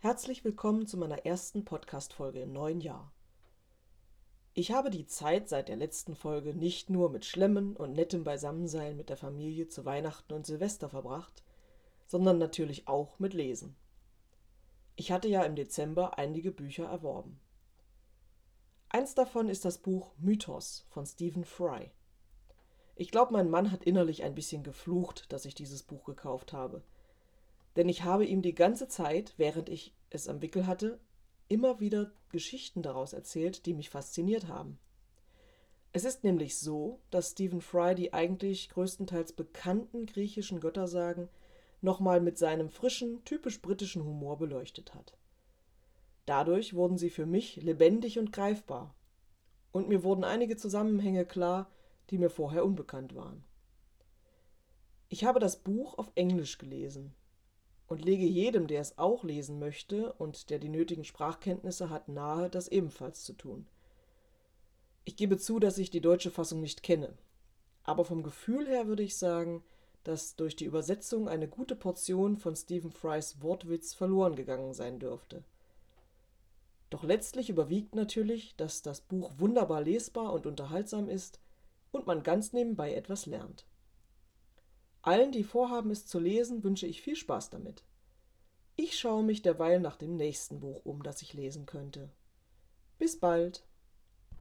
Herzlich willkommen zu meiner ersten Podcast-Folge im neuen Jahr. Ich habe die Zeit seit der letzten Folge nicht nur mit Schlemmen und nettem Beisammensein mit der Familie zu Weihnachten und Silvester verbracht, sondern natürlich auch mit Lesen. Ich hatte ja im Dezember einige Bücher erworben. Eins davon ist das Buch Mythos von Stephen Fry. Ich glaube, mein Mann hat innerlich ein bisschen geflucht, dass ich dieses Buch gekauft habe – denn ich habe ihm die ganze Zeit, während ich es am Wickel hatte, immer wieder Geschichten daraus erzählt, die mich fasziniert haben. Es ist nämlich so, dass Stephen Fry die eigentlich größtenteils bekannten griechischen Göttersagen nochmal mit seinem frischen, typisch britischen Humor beleuchtet hat. Dadurch wurden sie für mich lebendig und greifbar. Und mir wurden einige Zusammenhänge klar, die mir vorher unbekannt waren. Ich habe das Buch auf Englisch gelesen, und lege jedem, der es auch lesen möchte und der die nötigen Sprachkenntnisse hat, nahe, das ebenfalls zu tun. Ich gebe zu, dass ich die deutsche Fassung nicht kenne, aber vom Gefühl her würde ich sagen, dass durch die Übersetzung eine gute Portion von Stephen Frys Wortwitz verloren gegangen sein dürfte. Doch letztlich überwiegt natürlich, dass das Buch wunderbar lesbar und unterhaltsam ist und man ganz nebenbei etwas lernt. Allen, die vorhaben, es zu lesen, wünsche ich viel Spaß damit. Ich schaue mich derweil nach dem nächsten Buch um, das ich lesen könnte. Bis bald!